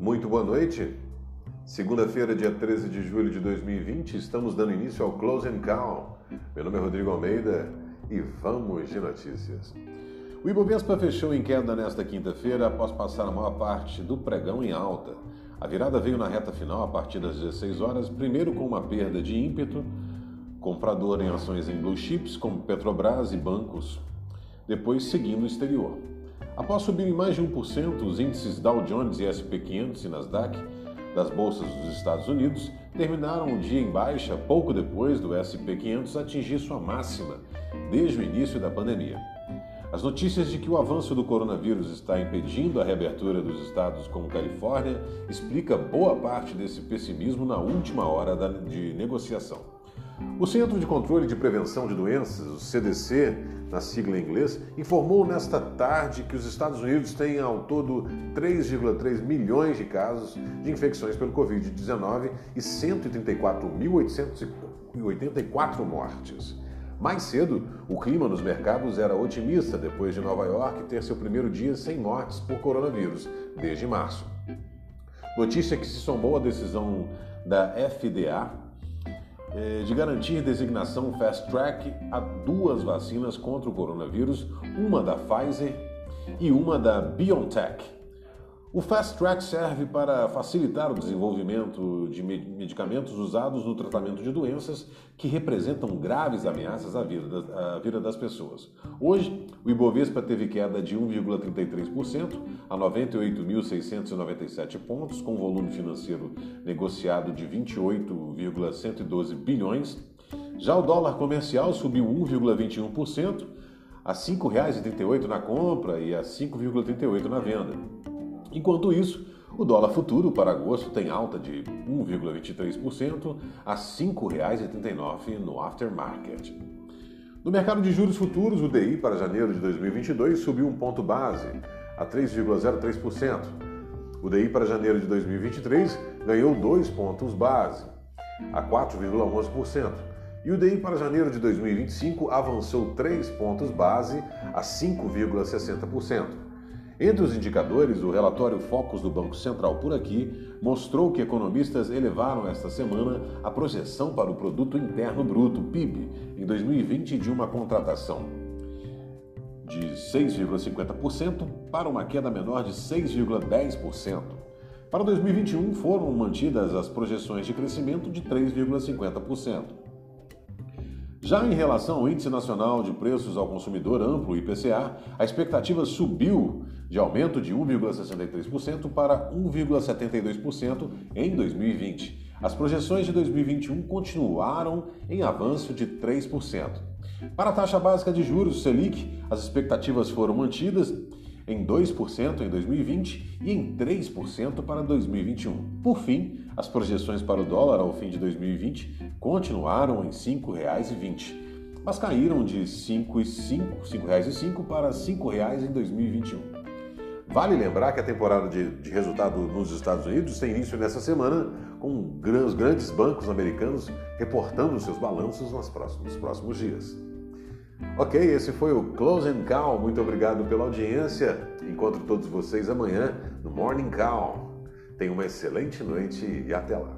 Muito boa noite. Segunda-feira, dia 13 de julho de 2020, estamos dando início ao Close and Call. Meu nome é Rodrigo Almeida e vamos de notícias. O Ibovespa fechou em queda nesta quinta-feira após passar a maior parte do pregão em alta. A virada veio na reta final a partir das 16 horas, primeiro com uma perda de ímpeto, comprador em ações em blue chips como Petrobras e bancos, depois seguindo o exterior. Após subirem mais de 1%, os índices Dow Jones e SP 500 e Nasdaq das bolsas dos Estados Unidos terminaram o dia em baixa pouco depois do SP 500 atingir sua máxima desde o início da pandemia. As notícias de que o avanço do coronavírus está impedindo a reabertura dos estados como Califórnia explica boa parte desse pessimismo na última hora de negociação. O Centro de Controle de Prevenção de Doenças, o CDC, na sigla em inglês, informou nesta tarde que os Estados Unidos têm ao todo 3,3 milhões de casos de infecções pelo Covid-19 e 134.884 mortes. Mais cedo, o clima nos mercados era otimista depois de Nova York ter seu primeiro dia sem mortes por coronavírus desde março. Notícia que se somou à decisão da FDA de garantir designação Fast Track a duas vacinas contra o coronavírus, uma da Pfizer e uma da BioNTech. O Fast Track serve para facilitar o desenvolvimento de medicamentos usados no tratamento de doenças que representam graves ameaças à vida, à vida das pessoas. Hoje, o Ibovespa teve queda de 1,33% a 98.697 pontos, com volume financeiro negociado de 28,112 bilhões. Já o dólar comercial subiu 1,21% a R$ 5,38 na compra e a R$ 5,38 na venda. Enquanto isso, o dólar futuro para agosto tem alta de 1,23% a R$ 5,89 no aftermarket. No mercado de juros futuros, o DI para janeiro de 2022 subiu um ponto base a 3,03%. O DI para janeiro de 2023 ganhou dois pontos base a 4,11%. E o DI para janeiro de 2025 avançou 3 pontos base a 5,60%. Entre os indicadores, o relatório Focus do Banco Central por aqui mostrou que economistas elevaram esta semana a projeção para o produto interno bruto, PIB, em 2020 de uma contratação de 6,50% para uma queda menor de 6,10%. Para 2021 foram mantidas as projeções de crescimento de 3,50%. Já em relação ao Índice Nacional de Preços ao Consumidor Amplo, IPCA, a expectativa subiu de aumento de 1,63% para 1,72% em 2020. As projeções de 2021 continuaram em avanço de 3%. Para a taxa básica de juros Selic, as expectativas foram mantidas em 2% em 2020 e em 3% para 2021. Por fim, as projeções para o dólar ao fim de 2020 continuaram em R$ 5,20, mas caíram de R$ 5,05 para R$ 5,00 em 2021. Vale lembrar que a temporada de, de, resultado nos Estados Unidos tem início nessa semana, com os grandes bancos americanos reportando seus balanços nos próximos, nos próximos dias. Ok, esse foi o Close and Call. Muito obrigado pela audiência. Encontro todos vocês amanhã no Morning Call. Tenha uma excelente noite e até lá.